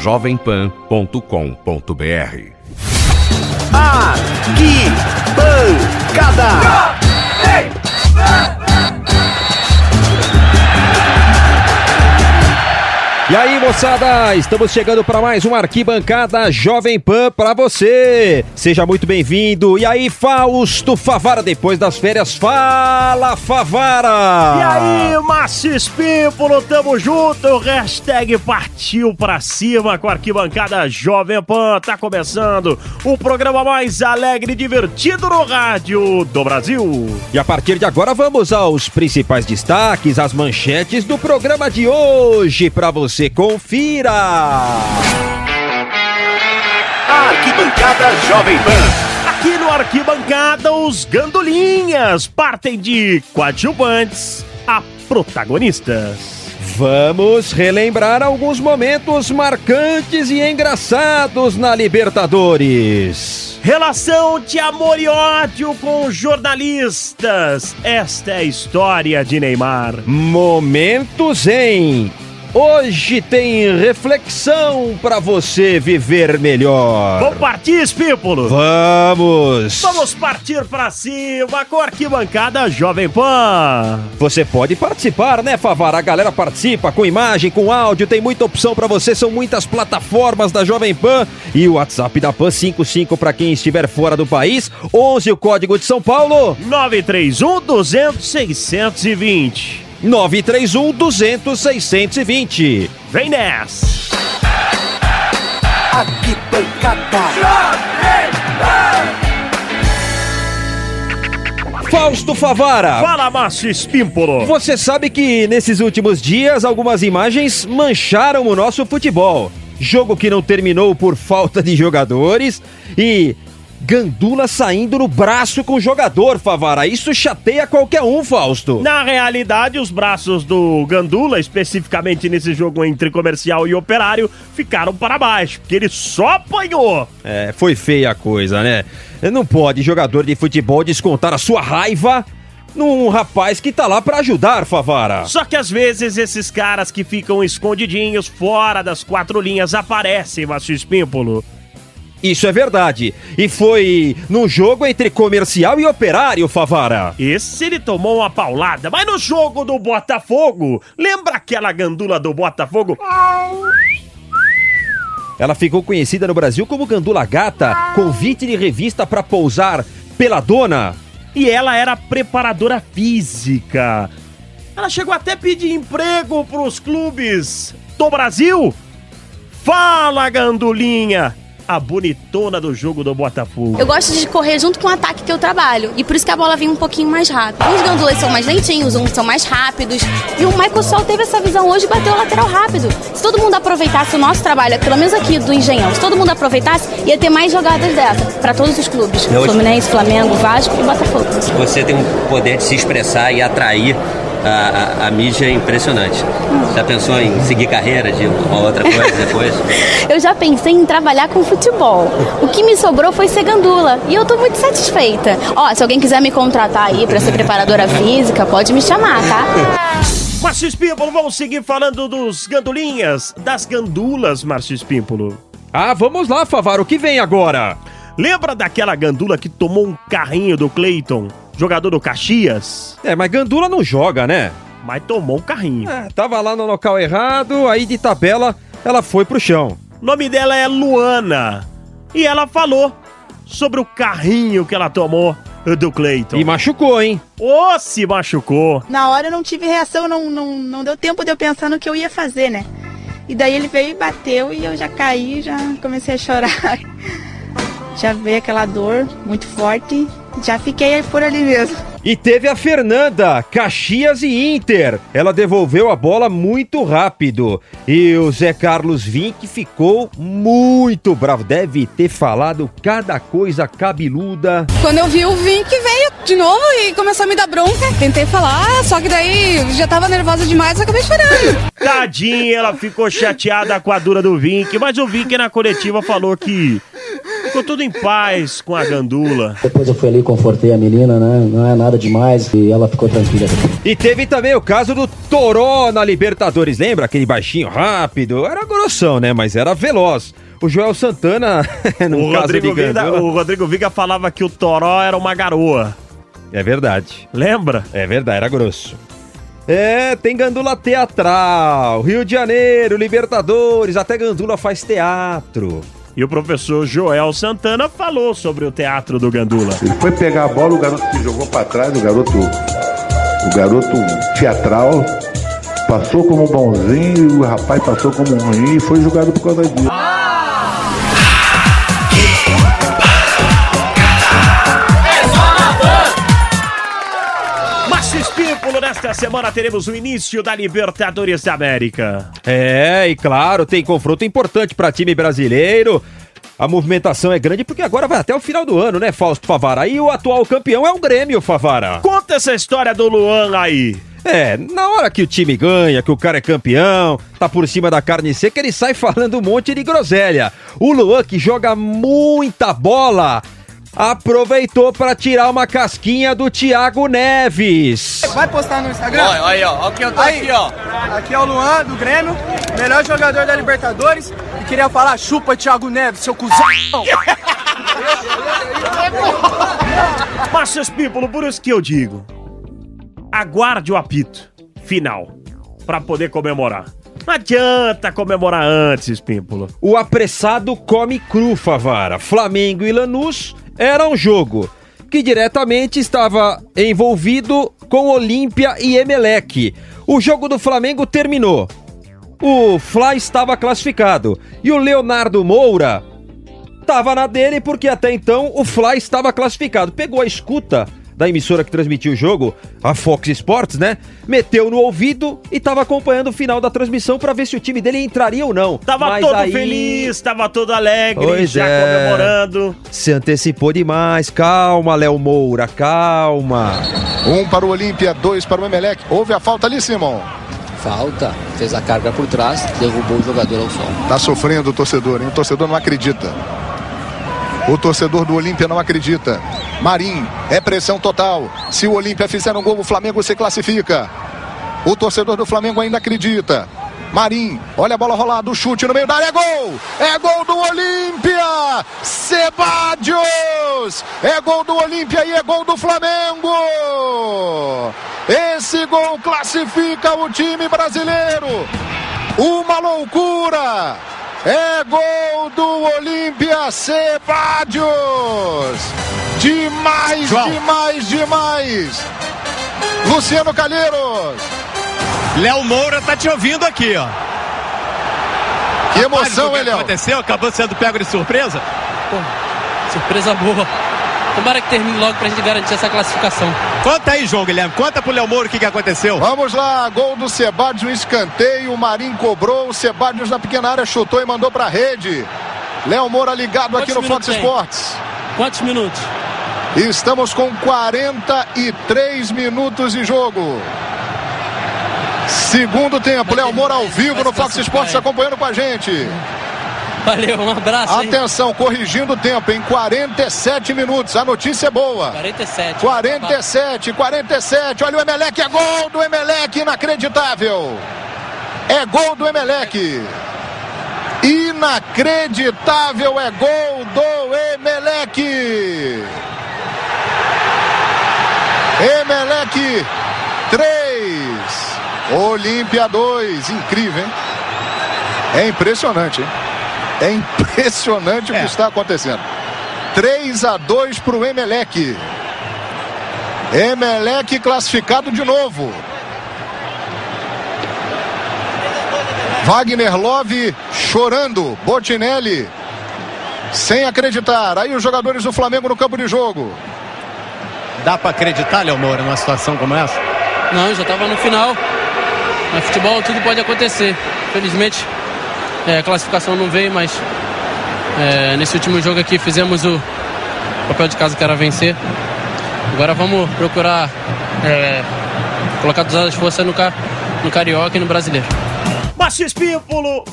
jovempan.com.br. Arquibancada. E aí, moçada, estamos chegando para mais uma arquibancada Jovem Pan para você. Seja muito bem-vindo. E aí, Fausto Favara, depois das férias, fala Favara. E aí, Márcio Espímpolo, tamo junto. Hashtag partiu pra cima com a arquibancada Jovem Pan. Tá começando o programa mais alegre e divertido no rádio do Brasil. E a partir de agora vamos aos principais destaques, as manchetes do programa de hoje para você confira. Arquibancada Jovem Pan. Aqui no Arquibancada, os gandolinhas partem de coadjuvantes a protagonistas. Vamos relembrar alguns momentos marcantes e engraçados na Libertadores. Relação de amor e ódio com jornalistas. Esta é a história de Neymar. Momentos em Hoje tem reflexão para você viver melhor. Vamos partir, Espípulo? Vamos! Vamos partir pra cima com a arquibancada Jovem Pan. Você pode participar, né, Favara? A galera participa com imagem, com áudio, tem muita opção para você, são muitas plataformas da Jovem Pan e o WhatsApp da Pan 55 para quem estiver fora do país, 11 o código de São Paulo, 931 200 620. 931 200 620. Vem nessa! Fausto Favara. Fala, Márcio Espímpolo. Você sabe que nesses últimos dias algumas imagens mancharam o nosso futebol. Jogo que não terminou por falta de jogadores e Gandula saindo no braço com o jogador, Favara. Isso chateia qualquer um, Fausto. Na realidade, os braços do Gandula, especificamente nesse jogo entre comercial e operário, ficaram para baixo, porque ele só apanhou. É, foi feia a coisa, né? Não pode jogador de futebol descontar a sua raiva num rapaz que tá lá para ajudar, Favara. Só que às vezes esses caras que ficam escondidinhos fora das quatro linhas aparecem, Márcio Espímpolo. Isso é verdade. E foi no jogo entre comercial e operário, Favara. Esse ele tomou uma paulada, mas no jogo do Botafogo, lembra aquela gandula do Botafogo? Ela ficou conhecida no Brasil como Gandula Gata, convite de revista para pousar pela dona. E ela era preparadora física. Ela chegou até a pedir emprego pros clubes do Brasil. Fala, gandulinha! A bonitona do jogo do Botafogo. Eu gosto de correr junto com o ataque que eu trabalho. E por isso que a bola vem um pouquinho mais rápido. Uns gandulas são mais lentinhos, uns são mais rápidos. E o Michael Sol teve essa visão hoje e bateu o lateral rápido. Se todo mundo aproveitasse o nosso trabalho, pelo menos aqui do Engenhão, se todo mundo aproveitasse, ia ter mais jogadas dessa para todos os clubes. Fluminense, Flamengo, Vasco e Botafogo. Você tem um poder de se expressar e atrair a, a, a, mídia é impressionante. Já pensou em seguir carreira de uma outra coisa depois? eu já pensei em trabalhar com futebol. O que me sobrou foi ser gandula. E eu tô muito satisfeita. Ó, se alguém quiser me contratar aí para ser preparadora física, pode me chamar, tá? Márcio Espímpolo, vamos seguir falando dos gandulinhas, das gandulas, Márcio Espímpolo. Ah, vamos lá, Favaro, o que vem agora? Lembra daquela gandula que tomou um carrinho do Cleiton? Jogador do Caxias. É, mas Gandula não joga, né? Mas tomou um carrinho. É, tava lá no local errado, aí de tabela ela foi pro chão. O nome dela é Luana. E ela falou sobre o carrinho que ela tomou do Cleiton. E machucou, hein? Ô, oh, se machucou. Na hora eu não tive reação, não, não, não deu tempo de eu pensar no que eu ia fazer, né? E daí ele veio e bateu e eu já caí, já comecei a chorar. já veio aquela dor muito forte já fiquei por ali mesmo. E teve a Fernanda, Caxias e Inter. Ela devolveu a bola muito rápido. E o Zé Carlos Vink ficou muito bravo. Deve ter falado cada coisa cabeluda. Quando eu vi o Vink veio de novo e começou a me dar bronca. Tentei falar, só que daí já tava nervosa demais e acabei chorando. Tadinha, ela ficou chateada com a dura do Vink, mas o Vink na coletiva falou que ficou tudo em paz com a gandula. Depois eu fui ali, confortei a menina, né? Não é nada demais e ela ficou tranquila. E teve também o caso do Toró na Libertadores, lembra? Aquele baixinho rápido, era grossão, né? Mas era veloz. O Joel Santana, no O caso Rodrigo, de Viga, o Rodrigo Viga falava que o Toró era uma garoa. É verdade. Lembra? É verdade, era grosso. É, tem Gandula Teatral, Rio de Janeiro, Libertadores, até Gandula faz teatro. E o professor Joel Santana falou sobre o teatro do Gandula. Ele foi pegar a bola, o garoto se jogou para trás, o garoto, o garoto teatral, passou como bonzinho, o rapaz passou como ruim e foi julgado por causa disso. Nesta semana teremos o início da Libertadores da América. É, e claro, tem confronto importante para time brasileiro. A movimentação é grande porque agora vai até o final do ano, né, Fausto Favara? E o atual campeão é o Grêmio, Favara. Conta essa história do Luan aí. É, na hora que o time ganha, que o cara é campeão, tá por cima da carne seca, ele sai falando um monte de groselha. O Luan, que joga muita bola, aproveitou para tirar uma casquinha do Thiago Neves. Vai postar no Instagram? Olha, aí, ó. Olha quem eu tô Aí, aqui, ó. Aqui é o Luan, do Grêmio, melhor jogador da Libertadores. E queria falar, chupa Thiago Neves, seu cuzão. Márcio Espímpolo, por isso que eu digo. Aguarde o apito final para poder comemorar. Não adianta comemorar antes, Espímpolo. O apressado come cru, Favara. Flamengo e Lanús era um jogo que diretamente estava envolvido com Olímpia e Emelec. O jogo do Flamengo terminou. O Fla estava classificado e o Leonardo Moura estava na dele porque até então o Fla estava classificado. Pegou a escuta da emissora que transmitiu o jogo, a Fox Sports, né? Meteu no ouvido e estava acompanhando o final da transmissão para ver se o time dele entraria ou não. Tava Mas todo aí- feliz, tava todo alegre, Pois já é. comemorando. Se antecipou demais. Calma, Léo Moura, calma. Um para o Olímpia, dois para o Emelec. Houve a falta ali, Simon. Falta. Fez a carga por trás, derrubou o jogador ao chão. Tá sofrendo o torcedor, hein? O torcedor não acredita. O torcedor do Olímpia não acredita. Marim, é pressão total. Se o Olímpia fizer um gol, o Flamengo se classifica. O torcedor do Flamengo ainda acredita. Marim, olha a bola rolada, o chute no meio da área, é gol! É gol do Olímpia! Sebadios! É gol do Olímpia e é gol do Flamengo! Esse gol classifica o time brasileiro! Uma loucura! É gol do Olímpia Sebadios! Demais, João. demais, demais! Luciano Calheiros! Léo Moura tá te ouvindo aqui, ó. Que emoção, o que hein, Léo? aconteceu? Acabou sendo pego de surpresa? Surpresa boa. Tomara que termine logo pra gente garantir essa classificação. Conta aí, João Guilherme. Conta pro Léo Moura o que, que aconteceu. Vamos lá, gol do Sebadios no escanteio. O Marinho cobrou. O Sebadios na pequena área chutou e mandou pra rede. Léo Moura ligado aqui no Quantos Fox tem? Sports. Quantos minutos? Estamos com 43 minutos de jogo. Segundo tempo, Léo Moura ao vivo no Fox Sports acompanhando com a gente. Valeu, um abraço. hein? Atenção, corrigindo o tempo em 47 minutos. A notícia é boa. 47. 47, 47. Olha o Emelec, é gol do Emelec, inacreditável. É gol do Emelec. Inacreditável, é gol do Emelec. Emelec 3, Olímpia 2. Incrível, hein? É impressionante, hein? É impressionante o que está acontecendo. 3 a 2 para o Emelec. Emelec classificado de novo. Wagner Love chorando. Botinelli sem acreditar. Aí os jogadores do Flamengo no campo de jogo. Dá pra acreditar, Léo Moura, numa situação como essa? Não, já tava no final. Mas futebol tudo pode acontecer. Felizmente é, a classificação não veio, mas é, nesse último jogo aqui fizemos o papel de casa que era vencer. Agora vamos procurar é, colocar todas as forças no, no Carioca e no Brasileiro. Márcio Espímpolo,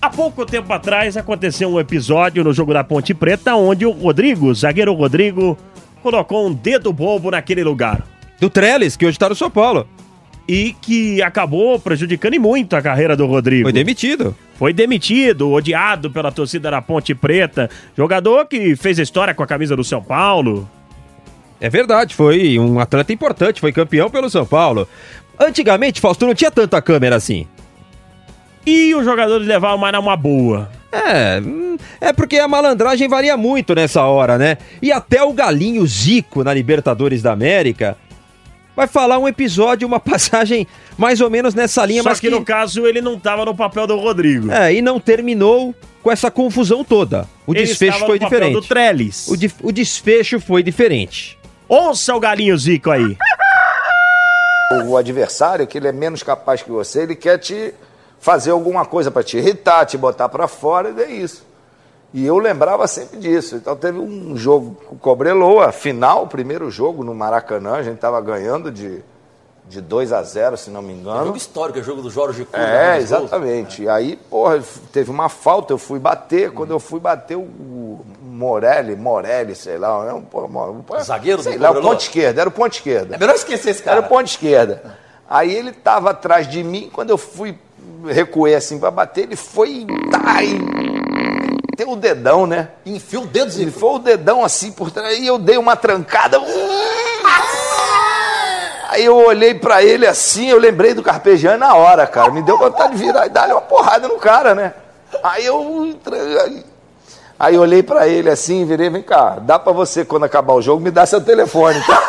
há pouco tempo atrás aconteceu um episódio no jogo da Ponte Preta onde o Rodrigo, o zagueiro Rodrigo, colocou um dedo bobo naquele lugar. Do Trellis, que hoje tá no São Paulo. E que acabou prejudicando e muito a carreira do Rodrigo. Foi demitido. Foi demitido, odiado pela torcida da Ponte Preta. Jogador que fez história com a camisa do São Paulo. É verdade, foi um atleta importante, foi campeão pelo São Paulo. Antigamente, Fausto, não tinha tanta câmera assim. E os jogadores levavam mais numa boa. É, é porque a malandragem varia muito nessa hora, né? E até o Galinho Zico na Libertadores da América vai falar um episódio, uma passagem mais ou menos nessa linha, Só mas que, no caso ele não tava no papel do Rodrigo. É, e não terminou com essa confusão toda. O Ele desfecho estava foi no papel diferente. do Trellis. O, di- o desfecho foi diferente. Ouça o Galinho Zico aí. O adversário, que ele é menos capaz que você, ele quer te fazer alguma coisa para te irritar, te botar para fora, e é isso. E eu lembrava sempre disso. Então teve um jogo com o Cobreloa, final, o primeiro jogo no Maracanã, a gente estava ganhando de, de 2 a 0, se não me engano. Jogo histórico, é jogo do Jorge Cuba. É, exatamente. E aí, porra, teve uma falta, eu fui bater. Quando eu fui bater, o Morelli, Morelli, sei lá, né? um, porra, um, porra, Zagueiro do sei lá, o Cobreloa? ponto esquerda, era o ponto esquerda. É melhor esquecer esse cara. Era o ponto esquerda. Aí ele tava atrás de mim, quando eu fui recuei assim pra bater, ele foi tá, e tem o dedão, né? Enfia o dedo, Ele foi o dedão assim por trás, e eu dei uma trancada. Aí eu olhei pra ele assim, eu lembrei do Carpegiani na hora, cara. Me deu vontade de virar e dar uma porrada no cara, né? Aí eu Aí eu olhei pra ele assim, virei, vem cá, dá pra você quando acabar o jogo me dar seu telefone, tá?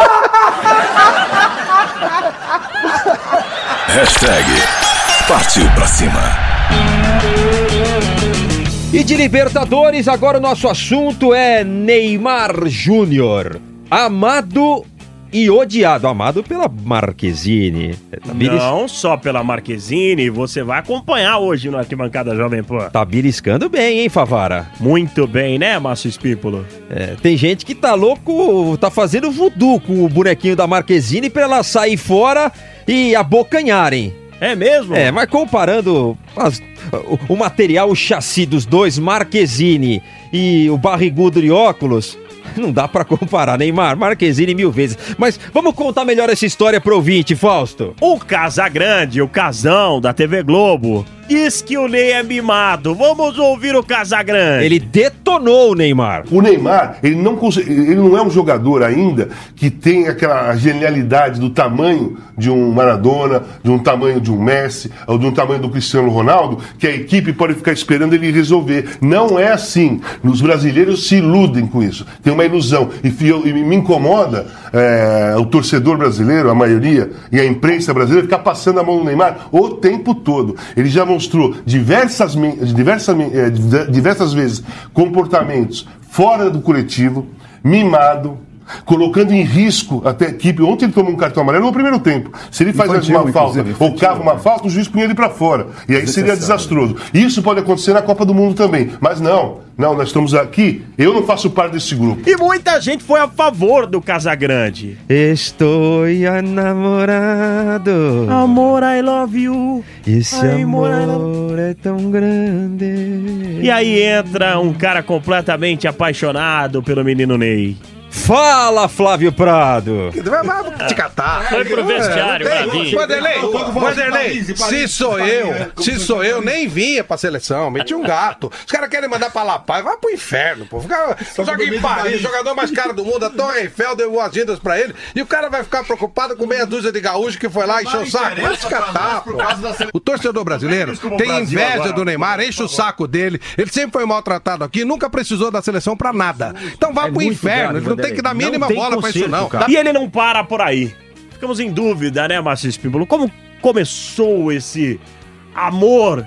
Hashtag Partiu pra cima. E de Libertadores, agora o nosso assunto é Neymar Júnior. Amado e odiado. Amado pela Marquezine. Tá belis- Não só pela Marquezine, você vai acompanhar hoje no Arquibancada Jovem Pan. Tá beliscando bem, hein, Favara? Muito bem, né, Márcio Espípolo? É, tem gente que tá louco, tá fazendo voodoo com o bonequinho da Marquezine pra ela sair fora e abocanharem. É mesmo? É, mas comparando as- o, o material, o chassi dos dois, Marquezine e o barrigudo de óculos, não dá pra comparar, Neymar, Marquezine mil vezes. Mas vamos contar melhor essa história pro ouvinte, Fausto. O Casagrande, o casão da TV Globo, diz que o Ney é mimado. Vamos ouvir o Casagrande. Ele detonou o Neymar. O Neymar, ele não, consegue- ele não é um jogador ainda que tem aquela genialidade do tamanho de um Maradona, de um tamanho de um Messi, ou de um tamanho do Cristiano Ronaldo, que a equipe pode ficar esperando ele resolver. Não é assim. Os brasileiros se iludem com isso. Tem uma ilusão. E, eu- e me incomoda é, o torcedor brasileiro, a maioria, e a imprensa brasileira ficar passando a mão no Neymar o tempo todo. Ele já mostrou diversas, diversas, diver- diversas vezes comportamentos fora do coletivo, mimado, colocando em risco até a equipe. Ontem ele tomou um cartão amarelo no primeiro tempo. Se ele faz Infantil, uma falta ou cava uma falta, o juiz punha ele para fora. E aí seria desastroso. Isso pode acontecer na Copa do Mundo também. Mas não, não, nós estamos aqui. Eu não faço parte desse grupo. E muita gente foi a favor do Casagrande. Estou enamorado. Amor, I love you. Esse Ai, amor, amor é tão grande. E aí entra um cara completamente apaixonado pelo menino Ney. Fala, Flávio Prado. Vai te catar. Foi pro vestiário, Bravinho. Vanderlei, Vanderlei, se sou eu, se sou eu, nem vinha pra seleção, meti um gato. Os caras querem mandar pra La Paz, vai pro inferno, pô. Fica, joga em Paris, jogador mais caro do mundo, a Torre Eiffel deu boas-vindas pra ele, e o cara vai ficar preocupado com meia dúzia de gaúcho que foi lá e encheu o saco. Vai te catar, pô. O torcedor brasileiro tem inveja do Neymar, enche o saco tem que dar mínima bola pra isso, não. E ele não para por aí. Ficamos em dúvida, né, Márcio Espímbolo? Como começou esse amor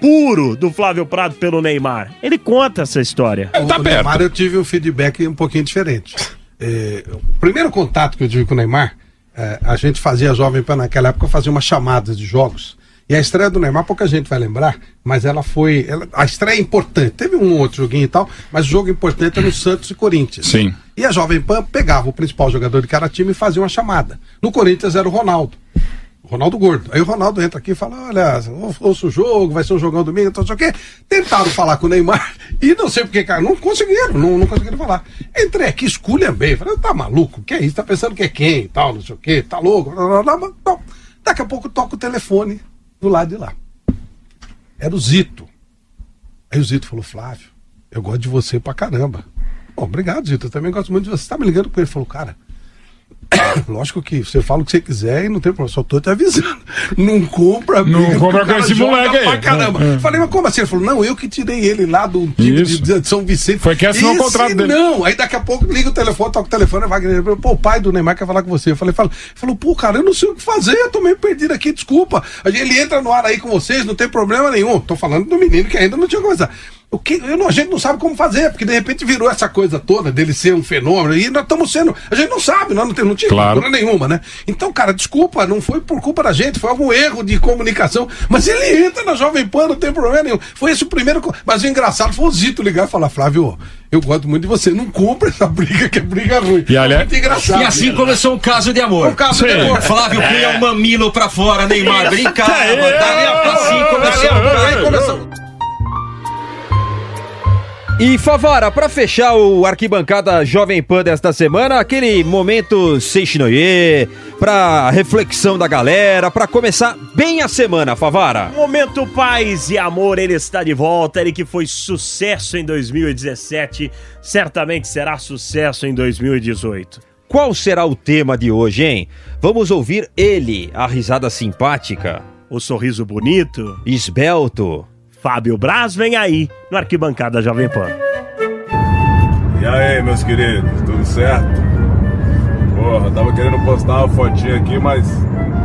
puro do Flávio Prado pelo Neymar? Ele conta essa história. o Neymar eu tive um feedback um pouquinho diferente. É, o primeiro contato que eu tive com o Neymar, é, a gente fazia Jovem Pan naquela época, fazia uma chamada de jogos. E a estreia do Neymar, pouca gente vai lembrar, mas ela foi. ela- a estreia é importante. Teve um outro joguinho e tal, mas o jogo importante é no Santos e Corinthians. Sim. E a Jovem Pan pegava o principal jogador de cada time e fazia uma chamada. No Corinthians era o Ronaldo. Ronaldo Gordo. Aí o Ronaldo entra aqui e fala: olha, ouça o jogo, vai ser um jogão domingo, então não sei o quê. Tentaram falar com o Neymar e não sei porque, cara, não conseguiram, não, não conseguiram falar. Entrei aqui, esculha bem. Falei, tá maluco? Que é isso? Tá pensando que é quem e tal, não sei o quê, tá louco? Blá, blá, blá, blá. Não. Daqui a pouco toca o telefone do lado de lá. Era o Zito. Aí o Zito falou: Flávio, eu gosto de você pra caramba. Bom, obrigado, Zito. Eu também gosto muito de você. Você tá me ligando ele? Ele falou, cara. Lógico que você fala o que você quiser e não tem problema, só tô te avisando. Não compra Não compra com esse moleque aí. caramba. É, é. Falei, mas como assim? Ele falou, não, eu que tirei ele lá do time de, de São Vicente. Foi quem assinou o contrato dele. Não, aí daqui a pouco liga o telefone, toca o telefone, vai Wagner, pô, o pai do Neymar quer falar com você. Eu falei, fala. Ele falou, pô, cara, eu não sei o que fazer, eu tô meio perdido aqui, desculpa. Ele entra no ar aí com vocês, não tem problema nenhum. Tô falando do menino que ainda não tinha começado. O que, eu não- a gente não sabe como fazer, porque de repente virou essa coisa toda dele ser um fenômeno, e nós estamos sendo. A gente não sabe, nós não, tem, não tinha Claro. cultura nenhuma, né? Então, cara, desculpa, não foi por culpa da gente, foi algum erro de comunicação. Mas ele entra na Jovem Pan, não tem problema nenhum. Foi esse o primeiro. Mas o engraçado foi o Zito ligar e falar: Flávio, eu gosto muito de você, não compra essa briga, que é briga ruim. E, aliás- muito engraçado. E assim começou um caso de amor. Um caso de Sim. amor. Flávio punha o mamilo pra fora, Neymar brincava. É, dali a- assim começou. E Favara, pra fechar o arquibancada Jovem Pan desta semana, aquele momento Seixinoye, pra reflexão da galera, pra começar bem a semana, Favara. Momento Paz e Amor, ele está de volta. Ele que foi sucesso em 2017, certamente será sucesso em 2018. Qual será o tema de hoje, hein? Vamos ouvir ele, a risada simpática, O sorriso bonito. esbelto. Fábio Braz vem aí no Arquibancada Jovem Pan. E aí, meus queridos, tudo certo? Porra, tava querendo postar uma fotinha aqui, mas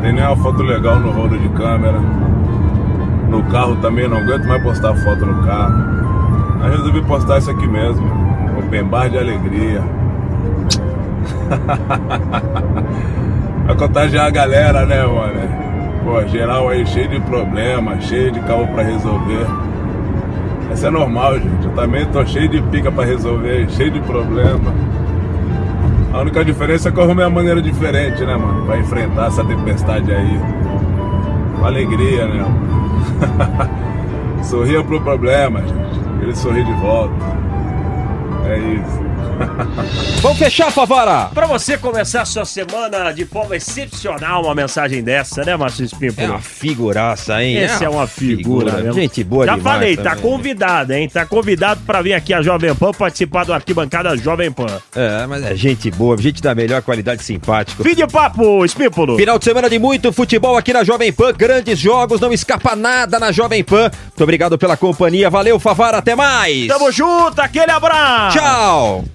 tem nem uma foto legal no rolo de câmera. No carro também não aguento mais postar foto no carro. Aí resolvi postar isso aqui mesmo. Open bar de alegria. Pra contagiar a galera, né, mano? Pô, geral aí cheio de problemas, cheio de carro pra resolver. Isso é normal, gente. Eu também tô cheio de pica pra resolver, cheio de problema. A única diferença é que eu arrumei uma maneira diferente, né, mano? Pra enfrentar essa tempestade aí. Com alegria, né? Sorria pro problema, gente. Ele sorri de volta. É isso. Vamos fechar, Favara! Pra você começar sua semana de forma excepcional, uma mensagem dessa, né, Márcio Espímpolo? É uma figuraça, hein? Esse é uma figura, mesmo. Gente boa Já falei, tá também. convidado, hein? Tá convidado pra vir aqui a Jovem Pan participar do Arquibancada Jovem Pan. É, mas é gente boa, gente da melhor qualidade simpático. Fim de papo, Espímpolo. Final de semana de muito futebol aqui na Jovem Pan, grandes jogos, não escapa nada na Jovem Pan. Muito obrigado pela companhia, valeu Favara, até mais! Tamo junto, aquele abraço! Tchau!